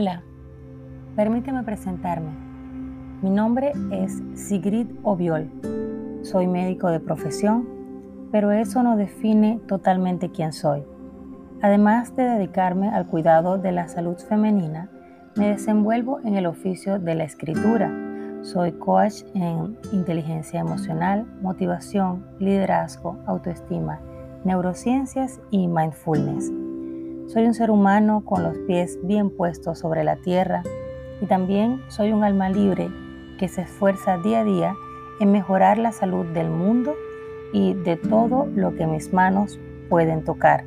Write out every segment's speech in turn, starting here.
Hola, permíteme presentarme. Mi nombre es Sigrid Obiol. Soy médico de profesión, pero eso no define totalmente quién soy. Además de dedicarme al cuidado de la salud femenina, me desenvuelvo en el oficio de la escritura. Soy coach en inteligencia emocional, motivación, liderazgo, autoestima, neurociencias y mindfulness. Soy un ser humano con los pies bien puestos sobre la tierra y también soy un alma libre que se esfuerza día a día en mejorar la salud del mundo y de todo lo que mis manos pueden tocar.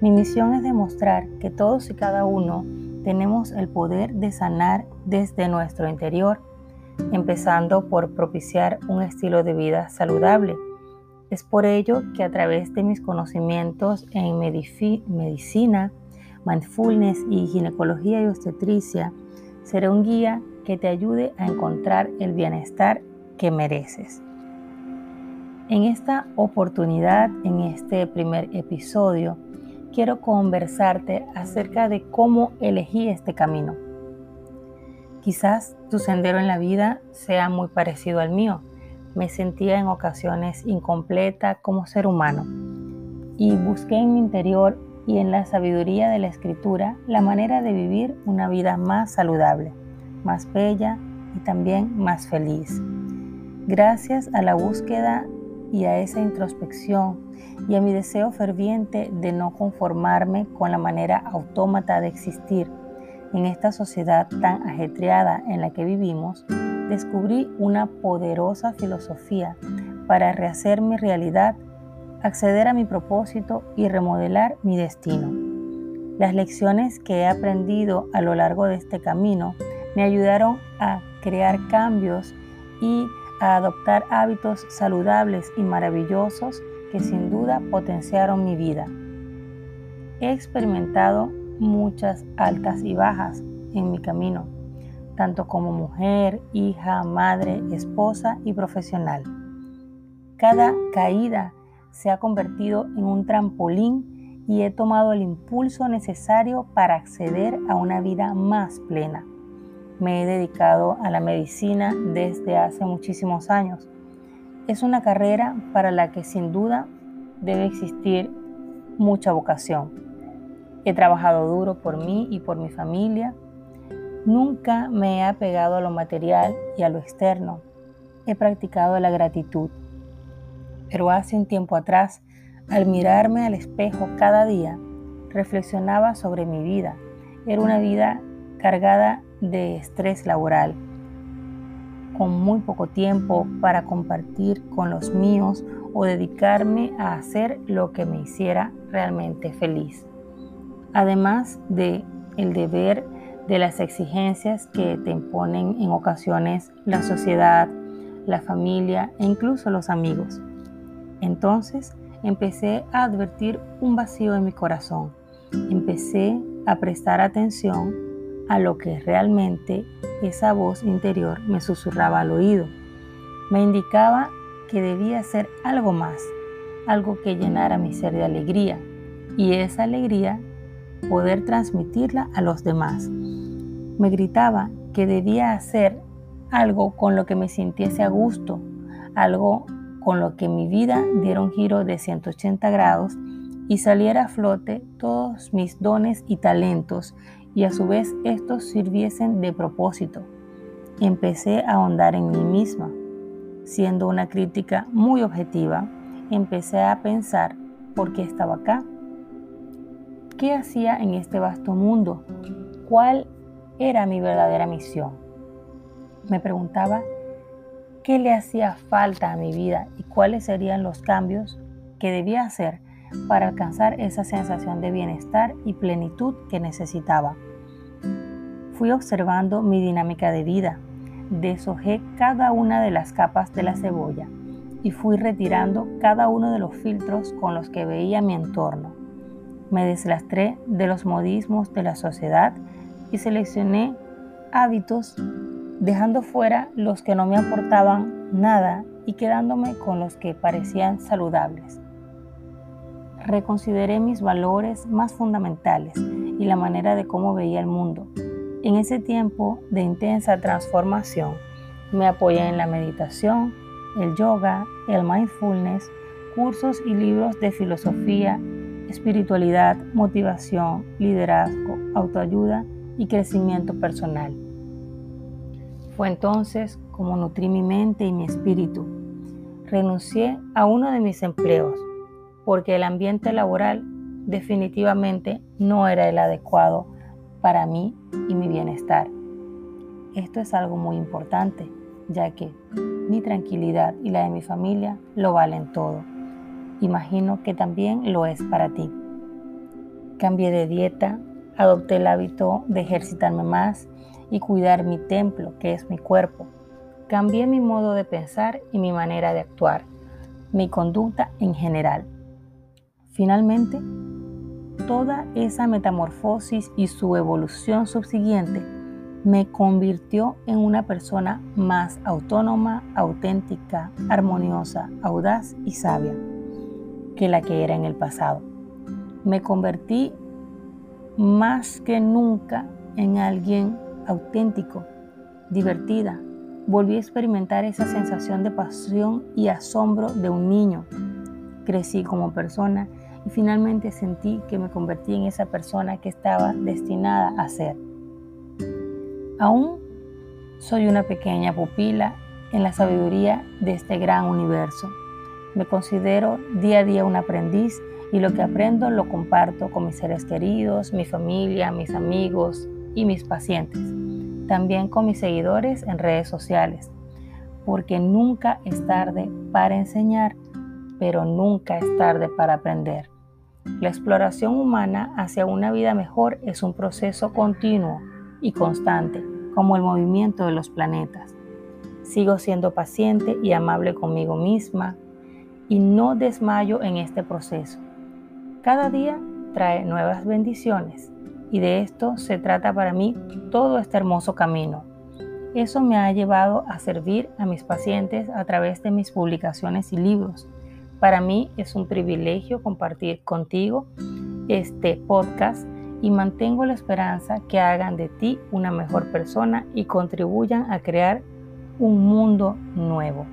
Mi misión es demostrar que todos y cada uno tenemos el poder de sanar desde nuestro interior, empezando por propiciar un estilo de vida saludable es por ello que a través de mis conocimientos en medicina, mindfulness y ginecología y obstetricia, seré un guía que te ayude a encontrar el bienestar que mereces. En esta oportunidad, en este primer episodio, quiero conversarte acerca de cómo elegí este camino. Quizás tu sendero en la vida sea muy parecido al mío me sentía en ocasiones incompleta como ser humano y busqué en mi interior y en la sabiduría de la escritura la manera de vivir una vida más saludable, más bella y también más feliz. Gracias a la búsqueda y a esa introspección y a mi deseo ferviente de no conformarme con la manera autómata de existir en esta sociedad tan ajetreada en la que vivimos, descubrí una poderosa filosofía para rehacer mi realidad, acceder a mi propósito y remodelar mi destino. Las lecciones que he aprendido a lo largo de este camino me ayudaron a crear cambios y a adoptar hábitos saludables y maravillosos que sin duda potenciaron mi vida. He experimentado muchas altas y bajas en mi camino tanto como mujer, hija, madre, esposa y profesional. Cada caída se ha convertido en un trampolín y he tomado el impulso necesario para acceder a una vida más plena. Me he dedicado a la medicina desde hace muchísimos años. Es una carrera para la que sin duda debe existir mucha vocación. He trabajado duro por mí y por mi familia Nunca me he apegado a lo material y a lo externo. He practicado la gratitud. Pero hace un tiempo atrás, al mirarme al espejo cada día, reflexionaba sobre mi vida. Era una vida cargada de estrés laboral, con muy poco tiempo para compartir con los míos o dedicarme a hacer lo que me hiciera realmente feliz. Además de el deber de las exigencias que te imponen en ocasiones la sociedad, la familia e incluso los amigos. Entonces empecé a advertir un vacío en mi corazón. Empecé a prestar atención a lo que realmente esa voz interior me susurraba al oído. Me indicaba que debía hacer algo más, algo que llenara mi ser de alegría y esa alegría poder transmitirla a los demás me gritaba que debía hacer algo con lo que me sintiese a gusto, algo con lo que mi vida diera un giro de 180 grados y saliera a flote todos mis dones y talentos y a su vez estos sirviesen de propósito. Empecé a ahondar en mí misma. Siendo una crítica muy objetiva, empecé a pensar por qué estaba acá. ¿Qué hacía en este vasto mundo? ¿Cuál era mi verdadera misión. Me preguntaba qué le hacía falta a mi vida y cuáles serían los cambios que debía hacer para alcanzar esa sensación de bienestar y plenitud que necesitaba. Fui observando mi dinámica de vida, deshojé cada una de las capas de la cebolla y fui retirando cada uno de los filtros con los que veía mi entorno. Me deslastré de los modismos de la sociedad y seleccioné hábitos dejando fuera los que no me aportaban nada y quedándome con los que parecían saludables. Reconsideré mis valores más fundamentales y la manera de cómo veía el mundo. En ese tiempo de intensa transformación, me apoyé en la meditación, el yoga, el mindfulness, cursos y libros de filosofía, espiritualidad, motivación, liderazgo, autoayuda y crecimiento personal. Fue entonces como nutrí mi mente y mi espíritu. Renuncié a uno de mis empleos porque el ambiente laboral definitivamente no era el adecuado para mí y mi bienestar. Esto es algo muy importante, ya que mi tranquilidad y la de mi familia lo valen todo. Imagino que también lo es para ti. Cambié de dieta, adopté el hábito de ejercitarme más y cuidar mi templo, que es mi cuerpo. Cambié mi modo de pensar y mi manera de actuar, mi conducta en general. Finalmente, toda esa metamorfosis y su evolución subsiguiente me convirtió en una persona más autónoma, auténtica, armoniosa, audaz y sabia que la que era en el pasado. Me convertí más que nunca en alguien auténtico, divertida. Volví a experimentar esa sensación de pasión y asombro de un niño. Crecí como persona y finalmente sentí que me convertí en esa persona que estaba destinada a ser. Aún soy una pequeña pupila en la sabiduría de este gran universo. Me considero día a día un aprendiz y lo que aprendo lo comparto con mis seres queridos, mi familia, mis amigos y mis pacientes. También con mis seguidores en redes sociales, porque nunca es tarde para enseñar, pero nunca es tarde para aprender. La exploración humana hacia una vida mejor es un proceso continuo y constante, como el movimiento de los planetas. Sigo siendo paciente y amable conmigo misma y no desmayo en este proceso. Cada día trae nuevas bendiciones y de esto se trata para mí todo este hermoso camino. Eso me ha llevado a servir a mis pacientes a través de mis publicaciones y libros para mí es un privilegio compartir contigo este podcast y mantengo la esperanza que hagan de ti una mejor persona y contribuyan a crear un mundo nuevo.